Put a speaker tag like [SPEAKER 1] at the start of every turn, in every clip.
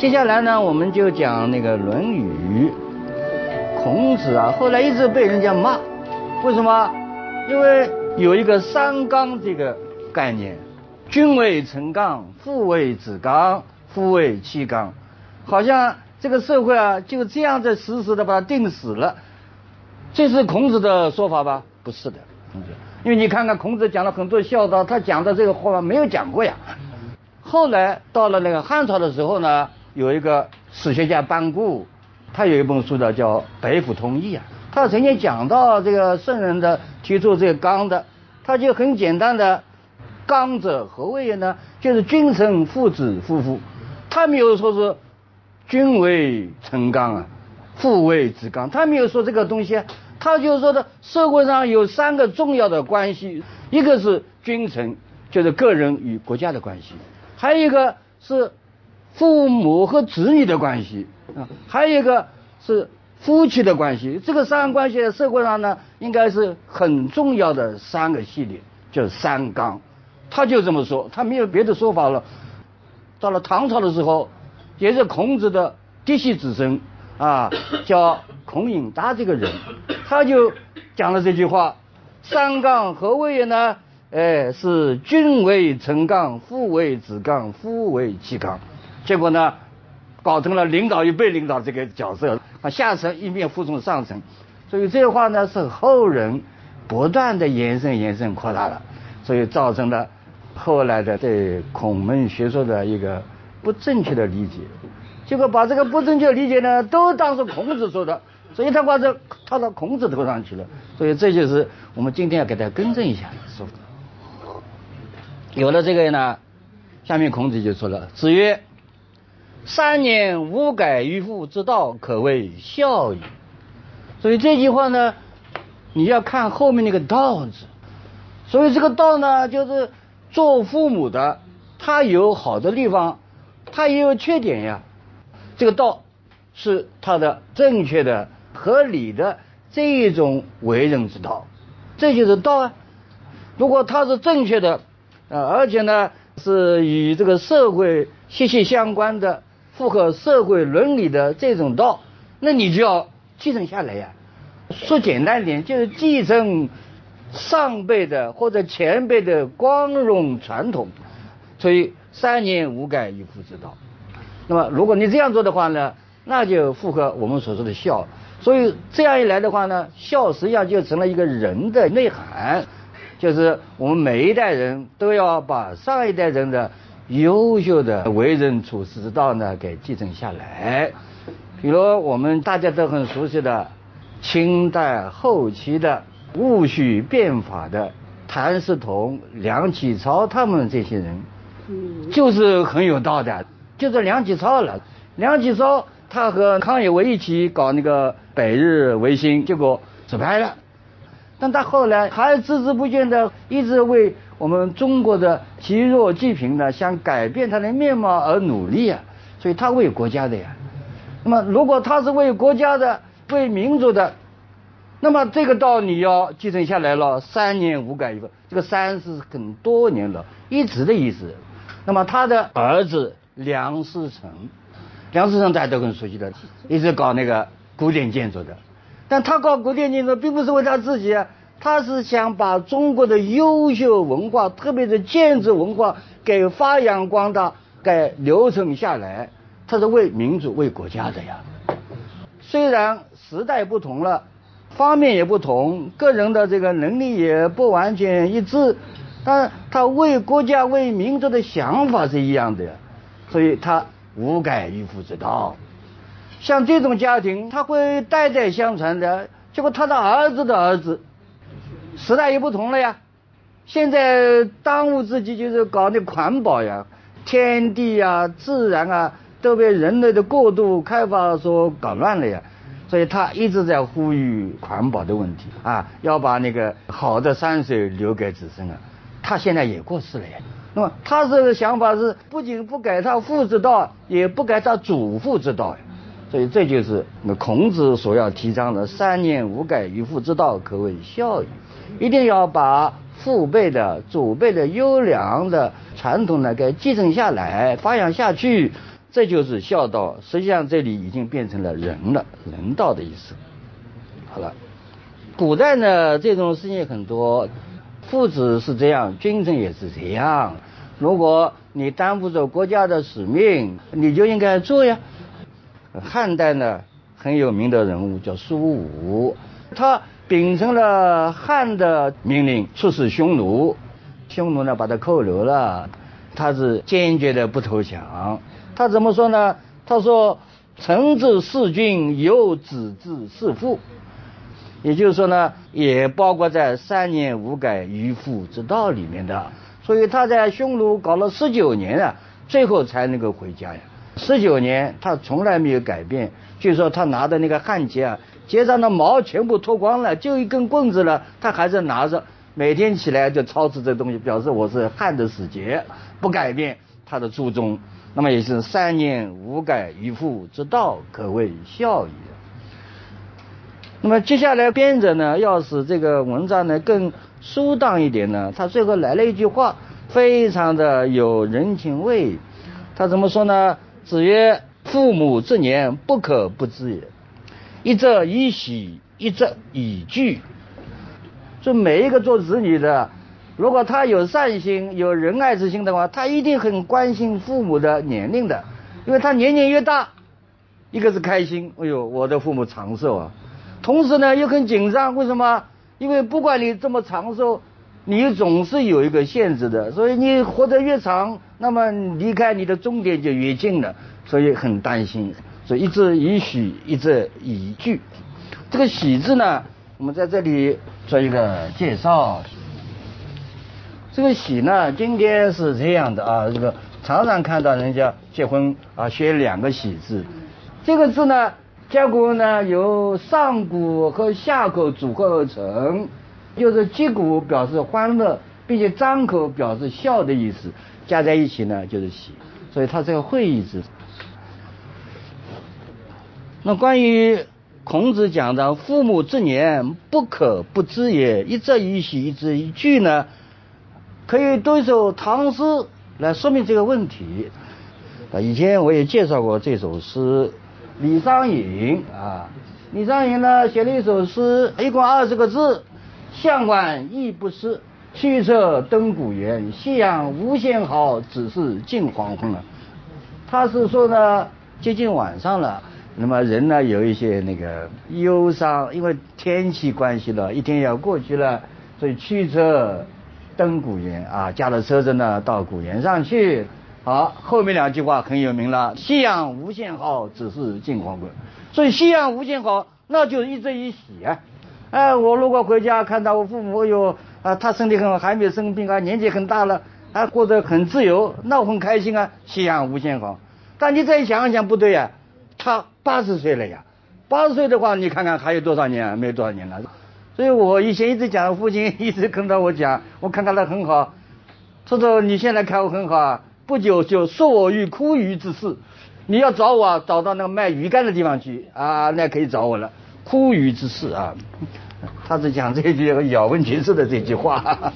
[SPEAKER 1] 接下来呢，我们就讲那个《论语》。孔子啊，后来一直被人家骂，为什么？因为有一个三纲这个概念，君为臣纲，父为子纲，夫为妻纲，好像这个社会啊就这样子死死的把它定死了。这是孔子的说法吧？不是的，因为你看看孔子讲了很多孝道，他讲的这个话没有讲过呀。后来到了那个汉朝的时候呢？有一个史学家班固，他有一本书的叫《北府通义》啊，他曾经讲到这个圣人的提出这个纲的，他就很简单的，纲者何谓呢？就是君臣父子夫妇，他没有说是君为臣纲啊，父为子纲，他没有说这个东西，他就说的社会上有三个重要的关系，一个是君臣，就是个人与国家的关系，还有一个是。父母和子女的关系啊，还有一个是夫妻的关系。这个三关系在社会上呢，应该是很重要的三个系列，叫三纲。他就这么说，他没有别的说法了。到了唐朝的时候，也是孔子的嫡系子孙啊，叫孔颖达这个人，他就讲了这句话：三纲何谓也呢？哎，是君为臣纲，父为子纲，夫为妻纲。结果呢，搞成了领导与被领导这个角色，啊，下层一面服从上层，所以这话呢是后人不断的延伸、延伸、扩大了，所以造成了后来的对孔门学说的一个不正确的理解。结果把这个不正确的理解呢，都当成孔子说的，所以他把这套到孔子头上去了。所以这就是我们今天要给他更正一下说的。有了这个呢，下面孔子就说了：“子曰。”三年无改于父之道，可谓孝矣。所以这句话呢，你要看后面那个“道”字。所以这个“道”呢，就是做父母的，他有好的地方，他也有缺点呀。这个“道”是他的正确的、合理的这一种为人之道，这就是道啊。如果他是正确的，呃，而且呢是与这个社会息息相关的。符合社会伦理的这种道，那你就要继承下来呀。说简单点，就是继承上辈的或者前辈的光荣传统。所以三年无改于父之道。那么如果你这样做的话呢，那就符合我们所说的孝。所以这样一来的话呢，孝实际上就成了一个人的内涵，就是我们每一代人都要把上一代人的。优秀的为人处世之道呢，给继承下来。比如我们大家都很熟悉的清代后期的戊戌变法的谭嗣同、梁启超他们这些人，就是很有道的。就是梁启超了，梁启超他和康有为一起搞那个百日维新，结果失败了。但他后来还孜孜不倦的一直为。我们中国的积弱济贫呢，想改变他的面貌而努力啊，所以他为国家的呀。那么，如果他是为国家的、为民族的，那么这个道你要继承下来了，三年无改一个，这个三是很多年了，一直的意思。那么他的儿子梁思成，梁思成大家都很熟悉的，一直搞那个古典建筑的，但他搞古典建筑并不是为他自己啊。他是想把中国的优秀文化，特别是建筑文化，给发扬光大，给留存下来。他是为民族、为国家的呀。虽然时代不同了，方面也不同，个人的这个能力也不完全一致，但他为国家、为民族的想法是一样的呀。所以他无改于父之道。像这种家庭，他会代代相传的。结果他的儿子的儿子。时代也不同了呀，现在当务之急就是搞那环保呀，天地啊、自然啊都被人类的过度开发所搞乱了呀。所以他一直在呼吁环保的问题啊，要把那个好的山水留给子孙啊。他现在也过世了呀。那么他这个想法是不仅不改他父之道，也不改他祖父之道呀。所以这就是那孔子所要提倡的“三年无改于父之道，可谓孝矣”。一定要把父辈的、祖辈的优良的传统呢给继承下来、发扬下去，这就是孝道。实际上这里已经变成了仁了，人道的意思。好了，古代呢这种事情很多，父子是这样，君臣也是这样。如果你担负着国家的使命，你就应该做呀。汉代呢很有名的人物叫苏武，他。秉承了汉的命令出使匈奴，匈奴呢把他扣留了，他是坚决的不投降。他怎么说呢？他说：“臣之弑君，有子之弑父。”也就是说呢，也包括在三年无改于父之道里面的。所以他在匈奴搞了十九年啊，最后才能够回家呀。十九年他从来没有改变，据说他拿的那个汉节啊。肩上的毛全部脱光了，就一根棍子了，他还是拿着，每天起来就操持这东西，表示我是汉的使节，不改变他的初衷。那么也是三年无改于父之道，可谓孝也。那么接下来编者呢，要使这个文章呢更舒当一点呢，他最后来了一句话，非常的有人情味。他怎么说呢？子曰：“父母之年，不可不知也。”一则以喜，一则以惧。就每一个做子女的，如果他有善心、有仁爱之心的话，他一定很关心父母的年龄的，因为他年龄越大，一个是开心，哎呦，我的父母长寿啊；同时呢，又很紧张，为什么？因为不管你这么长寿，你总是有一个限制的，所以你活得越长，那么离开你的终点就越近了，所以很担心。所以一字以喜，一字以惧。这个喜字呢，我们在这里做一个介绍。这个喜呢，今天是这样的啊，这个常常看到人家结婚啊，写两个喜字。这个字呢，结果呢由上古和下口组合而成，就是击鼓表示欢乐，并且张口表示笑的意思，加在一起呢就是喜。所以它是个会意字。那关于孔子讲的“父母之年，不可不知也”，一则以喜，一则以惧呢？可以读一首唐诗来说明这个问题。啊，以前我也介绍过这首诗，李商隐啊，李商隐呢写了一首诗，一共二十个字：“向晚意不适，驱车登古原。夕阳无限好，只是近黄昏了。”他是说呢，接近晚上了。那么人呢有一些那个忧伤，因为天气关系了，一天要过去了，所以驱车登古原啊，驾着车子呢到古原上去。好，后面两句话很有名了：夕阳无限好，只是近黄昏。所以夕阳无限好，那就是一则以喜啊。哎，我如果回家看到我父母，哟啊，他身体很好，还没有生病啊，年纪很大了，还过得很自由，那我很开心啊。夕阳无限好，但你再想一想，不对呀。他八十岁了呀，八十岁的话，你看看还有多少年？没有多少年了。所以我以前一直讲，父亲一直跟到我讲，我看他很好。他说你现在看我很好啊，不久就说我于枯鱼之事。你要找我，找到那个卖鱼竿的地方去啊，那可以找我了。枯鱼之事啊，他是讲这句咬文嚼字的这句话，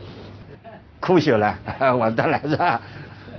[SPEAKER 1] 枯朽了，完蛋了是吧？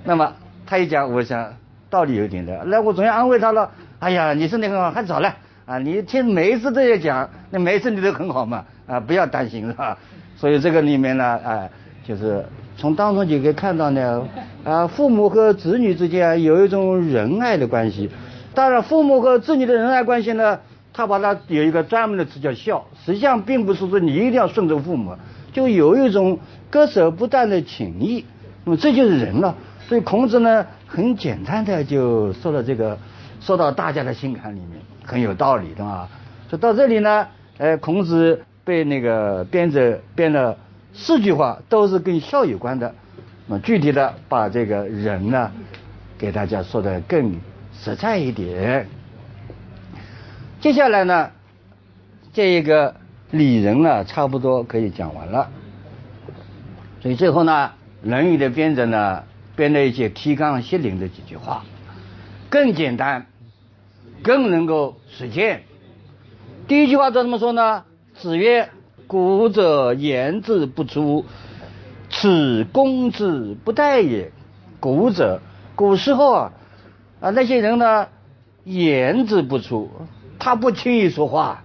[SPEAKER 1] 那么他一讲，我想。道理有点的，那我总要安慰他了。哎呀，你身体很好，还早了啊！你听每一次都要讲，那每一次你都很好嘛啊！不要担心是吧？所以这个里面呢，啊，就是从当中就可以看到呢，啊，父母和子女之间有一种仁爱的关系。当然，父母和子女的仁爱关系呢，他把它有一个专门的词叫孝。实际上，并不是说你一定要顺着父母，就有一种割舍不断的情谊。那么这就是人了。所以孔子呢。很简单的就说了这个，说到大家的心坎里面，很有道理的啊。说到这里呢，呃，孔子被那个编者编了四句话，都是跟孝有关的。那么具体的把这个人呢，给大家说的更实在一点。接下来呢，这一个礼人呢，差不多可以讲完了。所以最后呢，《论语》的编者呢，编了一些提纲挈领的几句话，更简单，更能够实践。第一句话怎么说呢？子曰：“古者言之不出，此公之不待也。”古者，古时候啊，啊那些人呢，言之不出，他不轻易说话。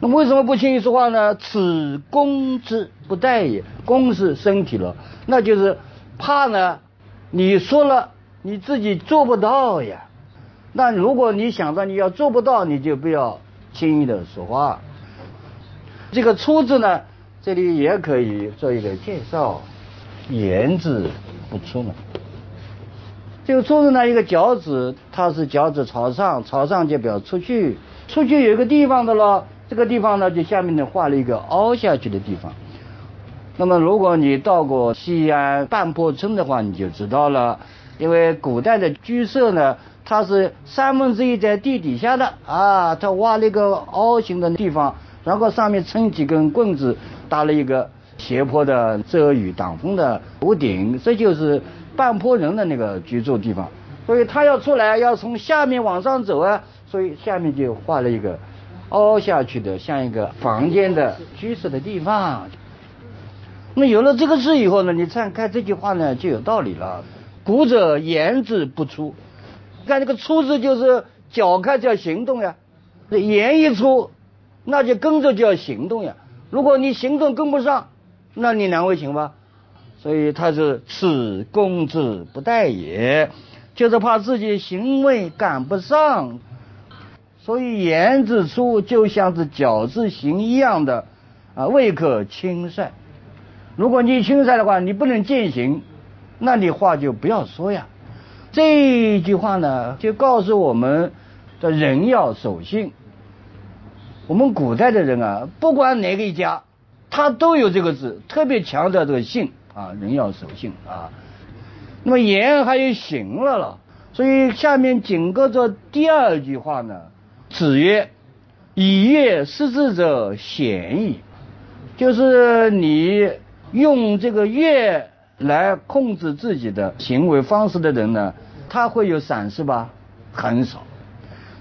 [SPEAKER 1] 那为什么不轻易说话呢？此公之不待也。公是身体了，那就是怕呢。你说了，你自己做不到呀。那如果你想到你要做不到，你就不要轻易的说话。这个出字呢，这里也可以做一个介绍。言字不出呢。这个出字呢，一个脚趾，它是脚趾朝上，朝上就表出去，出去有一个地方的了。这个地方呢，就下面呢画了一个凹下去的地方。那么，如果你到过西安半坡村的话，你就知道了。因为古代的居舍呢，它是三分之一在地底下的啊，它挖了一个凹形的地方，然后上面撑几根棍子，搭了一个斜坡的遮雨挡风的屋顶，这就是半坡人的那个居住地方。所以他要出来，要从下面往上走啊，所以下面就画了一个。凹下去的，像一个房间的居室的地方。那么有了这个字以后呢，你再看这句话呢，就有道理了。古者言之不出，看这个出字就是脚开就要行动呀。言一出，那就跟着就要行动呀。如果你行动跟不上，那你难为情吧。所以他是此公之不待也，就是怕自己行为赶不上。所以言之出就像是脚字形一样的啊，未可轻率。如果你轻率的话，你不能践行，那你话就不要说呀。这句话呢，就告诉我们的人要守信。我们古代的人啊，不管哪个一家，他都有这个字，特别强调这个信啊，人要守信啊。那么言还有行了了，所以下面紧跟着第二句话呢。子曰：“以乐失之者鲜矣。”就是你用这个乐来控制自己的行为方式的人呢，他会有闪失吧？很少。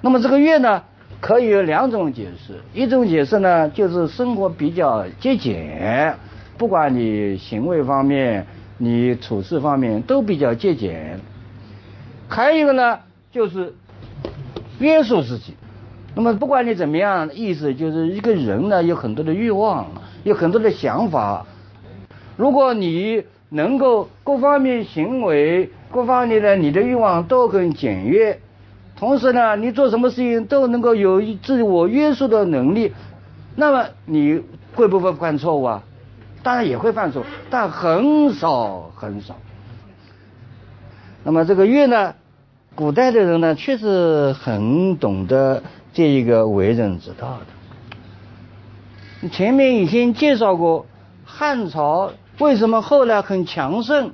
[SPEAKER 1] 那么这个乐呢，可以有两种解释。一种解释呢，就是生活比较节俭，不管你行为方面、你处事方面都比较节俭。还有一个呢，就是约束自己。那么不管你怎么样，意思就是一个人呢有很多的欲望，有很多的想法。如果你能够各方面行为、各方面的你的欲望都很简约，同时呢，你做什么事情都能够有自我约束的能力，那么你会不会犯错误啊？当然也会犯错，但很少很少。那么这个乐呢，古代的人呢确实很懂得。这一个为人之道的，前面已经介绍过，汉朝为什么后来很强盛，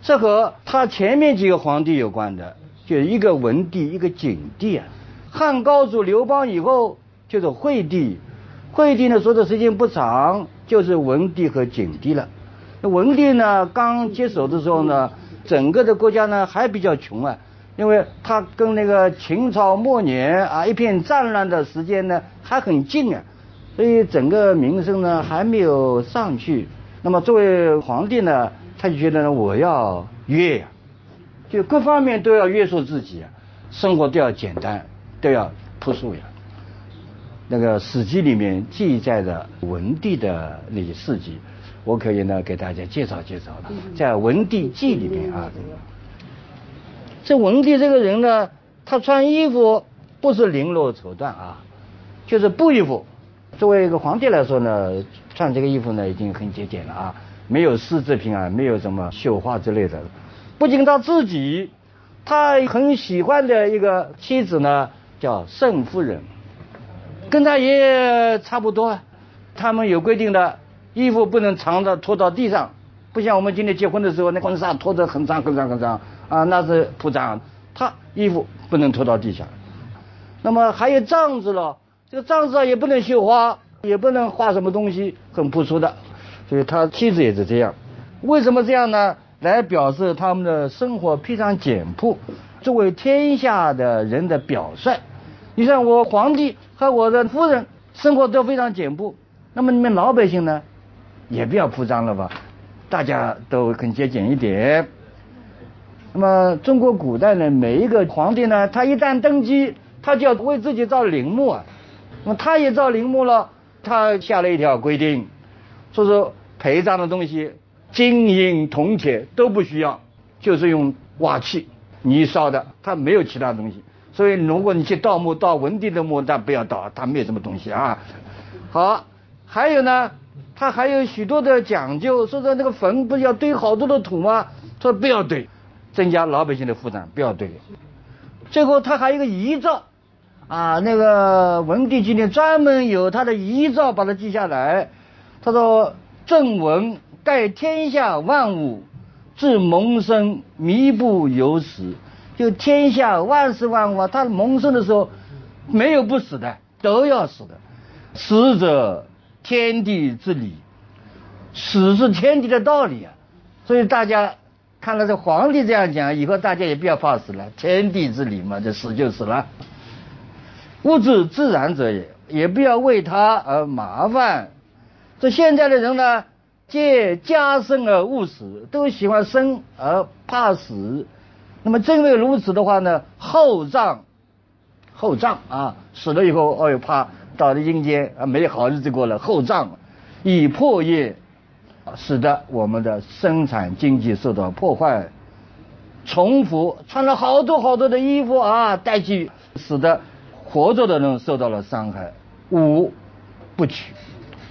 [SPEAKER 1] 这和他前面几个皇帝有关的，就一个文帝，一个景帝啊。汉高祖刘邦以后就是惠帝，惠帝呢说的时间不长，就是文帝和景帝了。文帝呢刚接手的时候呢，整个的国家呢还比较穷啊。因为他跟那个秦朝末年啊一片战乱的时间呢还很近啊，所以整个名声呢还没有上去。那么作为皇帝呢，他就觉得呢我要约呀，就各方面都要约束自己，生活都要简单，都要朴素呀。那个《史记》里面记载的文帝的那些事迹，我可以呢给大家介绍介绍了，在《文帝纪》里面啊。这文帝这个人呢，他穿衣服不是绫罗绸缎啊，就是布衣服。作为一个皇帝来说呢，穿这个衣服呢已经很节俭了啊，没有丝织品啊，没有什么绣花之类的。不仅他自己，他很喜欢的一个妻子呢，叫盛夫人，跟他爷爷差不多。他们有规定的，衣服不能长的拖到地上，不像我们今天结婚的时候，那婚纱拖得很长很长很长。啊，那是铺张，他衣服不能拖到地下。那么还有帐子了，这个帐子啊也不能绣花，也不能画什么东西，很朴素的。所以他妻子也是这样。为什么这样呢？来表示他们的生活非常简朴，作为天下的人的表率。你像我皇帝和我的夫人生活都非常简朴，那么你们老百姓呢，也不要铺张了吧？大家都很节俭一点。那么中国古代呢，每一个皇帝呢，他一旦登基。他就要为自己造陵墓啊，那么他也造陵墓了，他下了一条规定，说是陪葬的东西，金银铜铁都不需要，就是用瓦器泥烧的，他没有其他东西。所以如果你去盗墓盗文帝的墓，那不要盗，他没有什么东西啊。好，还有呢，他还有许多的讲究，说是那个坟不是要堆好多的土吗？说不要堆，增加老百姓的负担，不要堆。最后他还有一个遗诏。啊，那个文帝今天专门有他的遗诏，把它记下来。他说：“正文盖天下万物，自萌生弥不有死。就天下万事万物他，萌生的时候没有不死的，都要死的。死者天地之理，死是天地的道理啊。所以大家看了这皇帝这样讲，以后大家也不要怕死了。天地之理嘛，这死就死了。”物质自然者也，也不要为他而麻烦。这现在的人呢，借家生而勿死，都喜欢生而怕死。那么正因为如此的话呢，厚葬，厚葬啊，死了以后，哦哟怕到了阴间啊，没好日子过了，厚葬，以破业，使得我们的生产经济受到破坏。重复穿了好多好多的衣服啊，带去，使得。活着的人受到了伤害，五不取，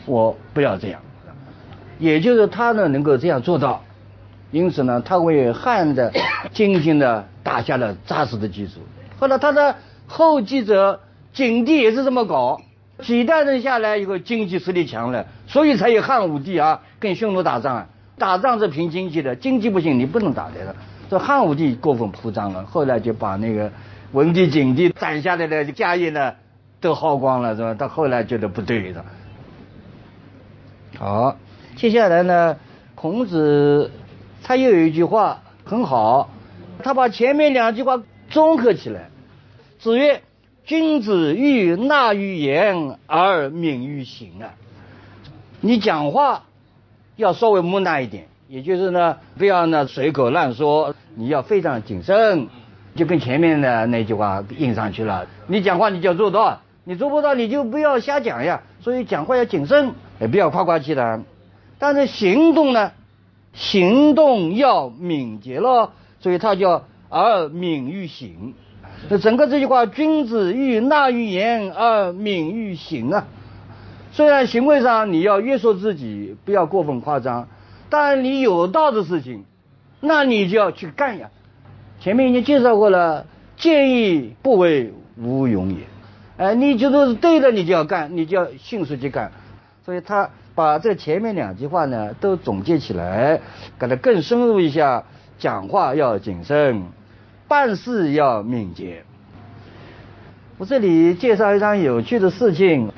[SPEAKER 1] 我不要这样，也就是他呢能够这样做到，因此呢，他为汉的经济呢打下了扎实的基础。后来他的后继者景帝也是这么搞，几代人下来以后经济实力强了，所以才有汉武帝啊跟匈奴打仗啊，打仗是凭经济的，经济不行你不能打的了。这汉武帝过分铺张了，后来就把那个。文帝、景帝攒下来的家业呢，都耗光了，是吧？到后来觉得不对的。好，接下来呢，孔子他又有一句话很好，他把前面两句话综合起来。子曰：“君子欲纳于言而敏于行啊。”你讲话要稍微木讷一点，也就是呢，不要呢随口乱说，你要非常谨慎。就跟前面的那句话印上去了。你讲话你就要做到，你做不到你就不要瞎讲呀。所以讲话要谨慎，也不要夸夸其谈。但是行动呢，行动要敏捷咯。所以它叫而敏于行。那整个这句话，君子欲纳于言而敏于行啊。虽然行为上你要约束自己，不要过分夸张，但你有道的事情，那你就要去干呀。前面已经介绍过了，见义不为无勇也。哎，你觉得是对的，你就要干，你就要迅速去干。所以他把这前面两句话呢都总结起来，给他更深入一下。讲话要谨慎，办事要敏捷。我这里介绍一张有趣的事情。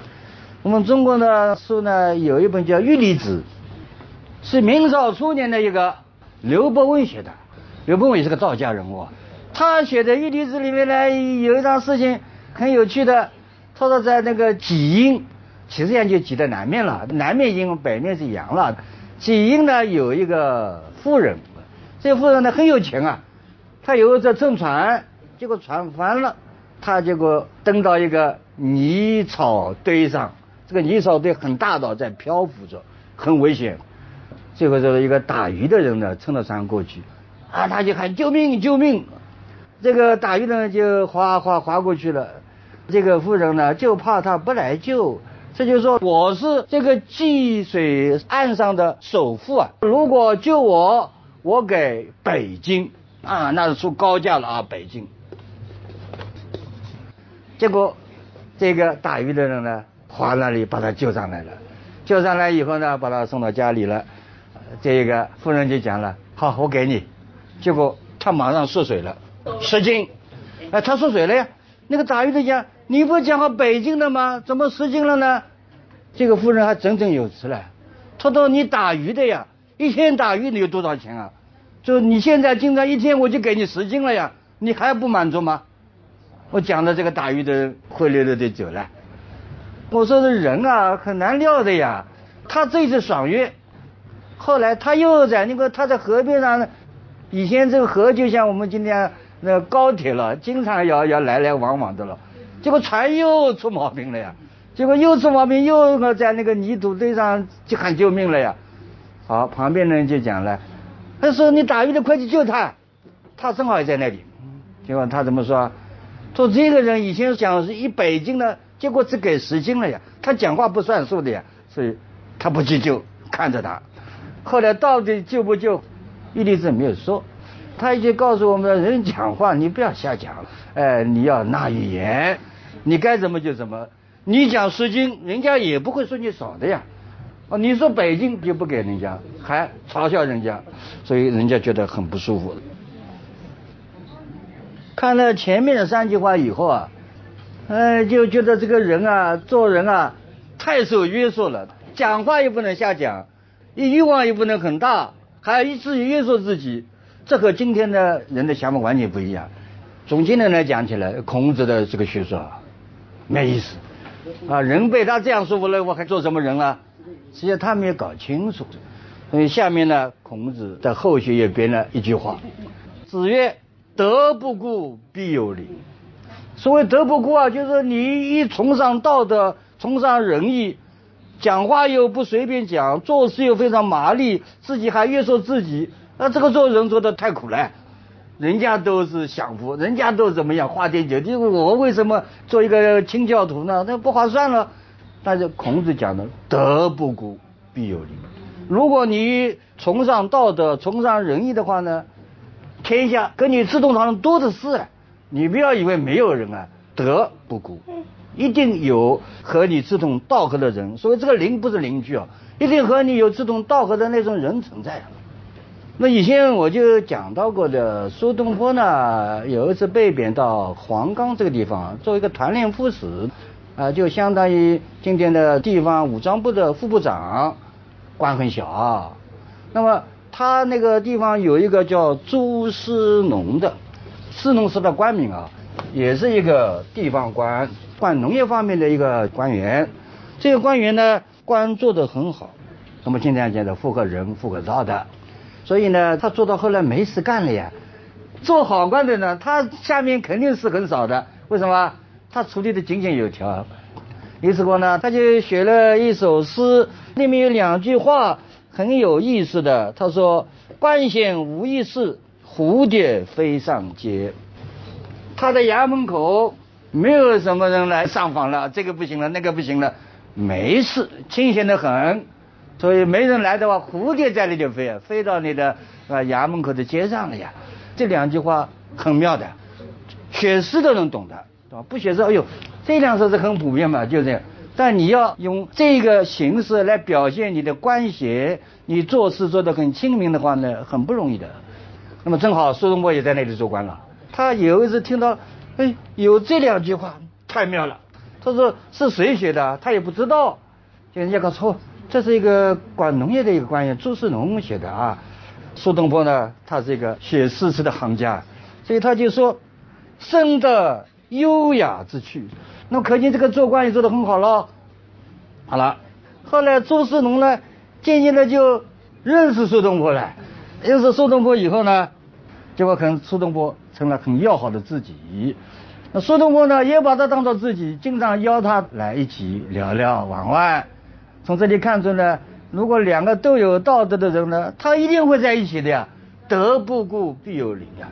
[SPEAKER 1] 我们中国的书呢有一本叫《玉离子》，是明朝初年的一个刘伯温写的。刘伯温也是个道家人物，他写的《玉离子》里面呢有一桩事情很有趣的。他说在那个济阴，其实上就挤在南面了，南面阴，北面是阳了。济阴呢有一个夫人，这个夫人呢很有钱啊，他有一次乘船，结果船翻了，他结果登到一个泥草堆上，这个泥草堆很大的，在漂浮着，很危险。最后就是一个打鱼的人呢，乘着船过去。啊，他就喊救命救命！这个打鱼的人就划划划过去了。这个妇人呢，就怕他不来救，这就说我是这个济水岸上的首富啊！如果救我，我给北京啊，那是出高价了啊！北京。结果这个打鱼的人呢，划那里把他救上来了。救上来以后呢，把他送到家里了。这个夫人就讲了：好，我给你。结果他马上缩水了，十斤。哎，他缩水了呀。那个打鱼的讲，你不讲好北京的吗？怎么十斤了呢？这个夫人还振振有词了。他说你打鱼的呀，一天打鱼你有多少钱啊？就你现在经常一天我就给你十斤了呀，你还不满足吗？我讲的这个打鱼的灰溜溜的走了。我说这人啊很难料的呀。他这次爽约，后来他又在那个他在河边上，以前这个河就像我们今天那高铁了，经常要要来来往往的了。结果船又出毛病了呀，结果又出毛病，又在那个泥土堆上就喊救命了呀。好，旁边的人就讲了，他说你打鱼的快去救他，他正好也在那里。结果他怎么说？说这个人以前讲是一百斤的。结果只给十斤了呀，他讲话不算数的呀，所以他不去救，看着他。后来到底救不救，伊丽莎没有说，他已经告诉我们人讲话你不要瞎讲，哎，你要纳语言，你该怎么就怎么。你讲十斤，人家也不会说你少的呀。哦，你说北京就不给人家，还嘲笑人家，所以人家觉得很不舒服。看了前面的三句话以后啊。哎，就觉得这个人啊，做人啊，太受约束了，讲话也不能瞎讲，欲望也不能很大，还要一直约束自己，这和今天的人的想法完全不一样。从今天来讲起来，孔子的这个学说没意思啊，人被他这样说服了，我还做什么人啊？实际上他没有搞清楚。所以下面呢，孔子在后续也编了一句话：子曰，德不孤，必有邻。所谓德不孤啊，就是你一崇尚道德，崇尚仁义，讲话又不随便讲，做事又非常麻利，自己还约束自己，那这个做人做的太苦了。人家都是享福，人家都怎么样花天酒地，我为什么做一个清教徒呢？那不划算了。但是孔子讲的德不孤，必有邻。如果你崇尚道德，崇尚仁义的话呢，天下跟你志同道合多的是。你不要以为没有人啊，德不孤，一定有和你志同道合的人。所以这个邻不是邻居啊，一定和你有志同道合的那种人存在。那以前我就讲到过的，苏东坡呢，有一次被贬到黄冈这个地方，做一个团练副使，啊，就相当于今天的地方武装部的副部长，官很小。那么他那个地方有一个叫朱思农的。士农司的官名啊，也是一个地方官，管农业方面的一个官员。这个官员呢，官做得很好，那么经常讲的富可人，富可造的。所以呢，他做到后来没事干了呀。做好官的呢，他下面肯定是很少的。为什么？他处理的井井有条。于是乎呢，他就写了一首诗，里面有两句话很有意思的。他说：“官衔无一事。”蝴蝶飞上街，他的衙门口没有什么人来上访了，这个不行了，那个不行了，没事，清闲的很，所以没人来的话，蝴蝶在那就飞啊，飞到你的啊衙门口的街上了呀。这两句话很妙的，写诗的人懂的，对吧？不写诗，哎呦，这两首是很普遍嘛，就这样。但你要用这个形式来表现你的官衔，你做事做得很亲民的话呢，很不容易的。那么正好苏东坡也在那里做官了，他有一次听到，哎，有这两句话太妙了。他说是谁写的？他也不知道。就人家搞错这是一个管农业的一个官员朱世农写的啊。苏东坡呢，他是一个写诗词的行家，所以他就说，生的优雅之趣。那么可见这个做官也做得很好了。好了，后来朱世农呢，渐渐的就认识苏东坡了。认识苏东坡以后呢，结果可能苏东坡成了很要好的知己。那苏东坡呢，也把他当做自己，经常邀他来一起聊聊玩玩。从这里看出呢，如果两个都有道德的人呢，他一定会在一起的呀。德不孤，必有邻呀。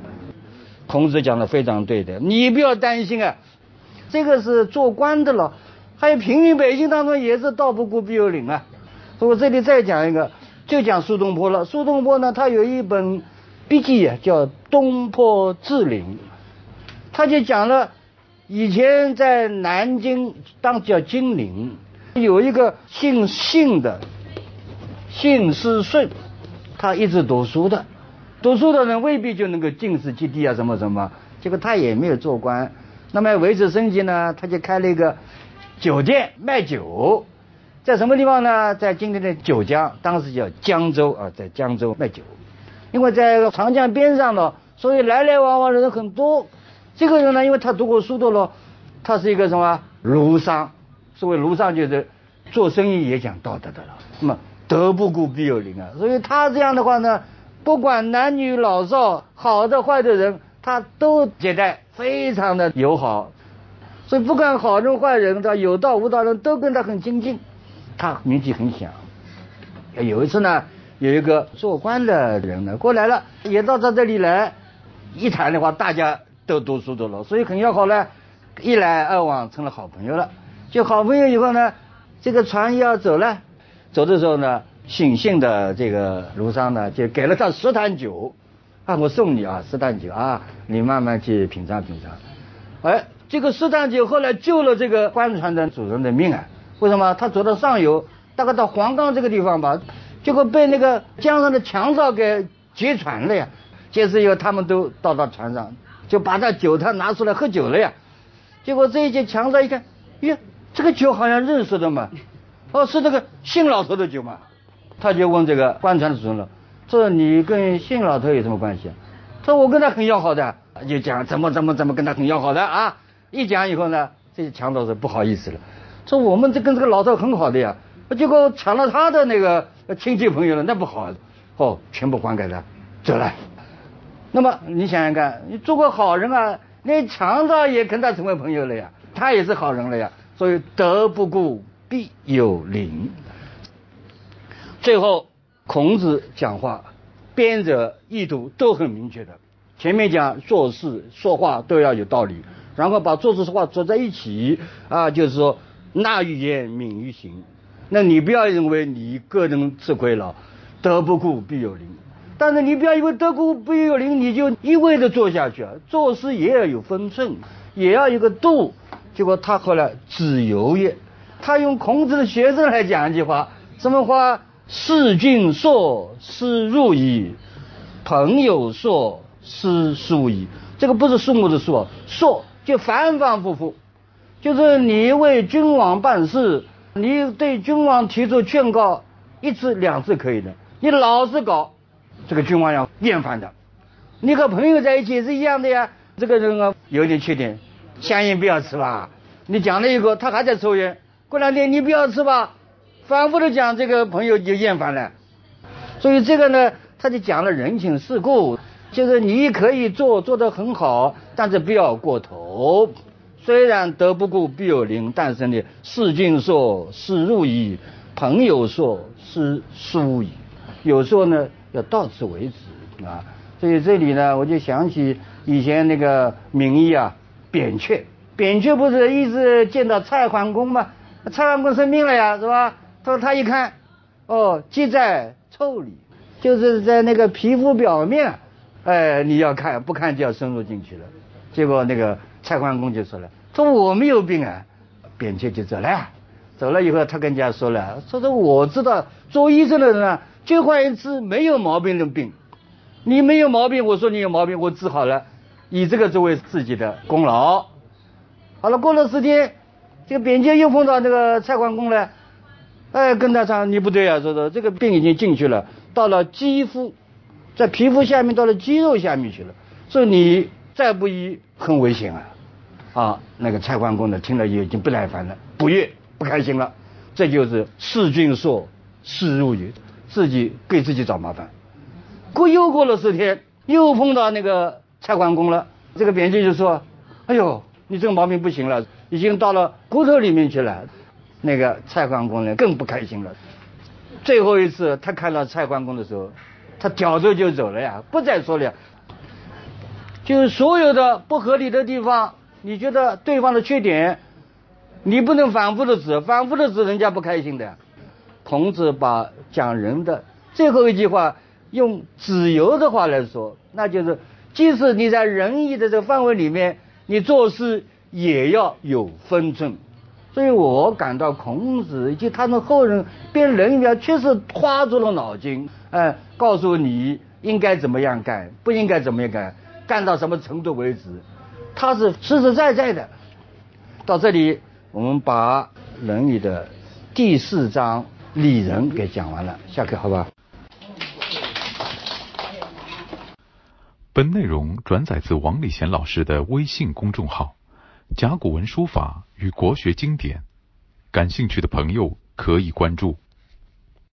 [SPEAKER 1] 孔子讲的非常对的，你不要担心啊。这个是做官的了，还有平民百姓当中也是道不孤，必有邻啊。我这里再讲一个。就讲苏东坡了。苏东坡呢，他有一本笔记啊，叫《东坡志岭》，他就讲了以前在南京当时叫金陵，有一个姓信的，姓师顺，他一直读书的，读书的人未必就能够进士及第啊什么什么，结果他也没有做官，那么维持生计呢，他就开了一个酒店卖酒，在什么地方呢？在今天的九江，当时叫江州啊，在江州卖酒，因为在长江边上呢，所以来来往往的人很多。这个人呢，因为他读过书的了，他是一个什么儒商，所谓儒商就是做生意也讲道德的了。那么德不孤必有邻啊，所以他这样的话呢，不管男女老少，好的坏的人，他都接待，非常的友好。所以不管好人坏人，他有道无道人都跟他很亲近，他名气很响。有一次呢，有一个做官的人呢过来了，也到他这里来，一谈的话，大家。都读书的了，所以很要好呢，一来二往成了好朋友了。就好朋友以后呢，这个船要走了，走的时候呢，姓姓的这个卢商呢就给了他十坛酒，啊，我送你啊，十坛酒啊，你慢慢去品尝品尝。哎，这个十坛酒后来救了这个官船的主人的命啊！为什么？他走到上游，大概到黄冈这个地方吧，结果被那个江上的强盗给劫船了呀。劫持以后，他们都到到船上。就把他酒他拿出来喝酒了呀，结果这一些强盗一看，哟，这个酒好像认识的嘛，哦，是那个姓老头的酒嘛，他就问这个官船的主人了，说你跟姓老头有什么关系？说我跟他很要好的，就讲怎么怎么怎么跟他很要好的啊，一讲以后呢，这些强盗说不好意思了，说我们这跟这个老头很好的呀，结果抢了他的那个亲戚朋友了，那不好，哦，全部还给他，走了。那么你想想看，你做个好人啊，连强盗也跟他成为朋友了呀，他也是好人了呀。所以德不孤，必有邻。最后孔子讲话，编者意图都很明确的。前面讲做事说话都要有道理，然后把做事说话做在一起啊，就是说纳于言，敏于行。那你不要认为你个人吃亏了，德不孤，必有邻。但是你不要以为德孤必有邻，你就一味的做下去啊！做事也要有分寸，也要有个度。结果他后来子游也，他用孔子的学生来讲一句话，什么话？事君说，斯入矣；朋友说，斯疏矣。这个不是树木的树，说就反反复复，就是你为君王办事，你对君王提出劝告一次两次可以的，你老是搞。这个君王要厌烦的，你和朋友在一起也是一样的呀。这个人啊，有点缺点，香烟不要吃吧。你讲了一个，他还在抽烟，过两天你不要吃吧，反复的讲，这个朋友就厌烦了。所以这个呢，他就讲了人情世故，就是你可以做做得很好，但是不要过头。虽然德不孤必有邻，但是呢，事君说，是入矣；朋友说，是疏矣。有时候呢。要到此为止啊！所以这里呢，我就想起以前那个名医啊，扁鹊。扁鹊不是一直见到蔡桓公吗？蔡桓公生病了呀，是吧？他说他一看，哦，积在腠理，就是在那个皮肤表面，哎，你要看，不看就要深入进去了。结果那个蔡桓公就说了，说我没有病啊。扁鹊就走了，走了以后他跟人家说了，说说我知道做医生的人啊。就换一次没有毛病的病，你没有毛病，我说你有毛病，我治好了，以这个作为自己的功劳。好了，过了十天，这个扁鹊又碰到那个蔡桓公了，哎，跟他讲你不对啊，说说这个病已经进去了，到了肌肤，在皮肤下面，到了肌肉下面去了，所以你再不医很危险啊！啊，那个蔡桓公呢，听了也已经不耐烦了，不悦，不开心了，这就是弑君说，弑入也。自己给自己找麻烦，过又过了十天，又碰到那个蔡桓公了。这个扁鹊就说：“哎呦，你这个毛病不行了，已经到了骨头里面去了。”那个蔡桓公呢更不开心了。最后一次他看到蔡桓公的时候，他挑着就走了呀，不再说了呀。就是所有的不合理的地方，你觉得对方的缺点，你不能反复的指，反复的指人家不开心的。孔子把讲人的最后一句话用子游的话来说，那就是即使你在仁义的这个范围里面，你做事也要有分寸。所以我感到孔子以及他们后人编《论语》确实花足了脑筋，哎，告诉你应该怎么样干，不应该怎么样干，干到什么程度为止，他是实实在在的。到这里，我们把《论语》的第四章礼人给讲完了，下课好吧？
[SPEAKER 2] 本内容转载自王礼贤老师的微信公众号“甲骨文书法与国学经典”，感兴趣的朋友可以关注。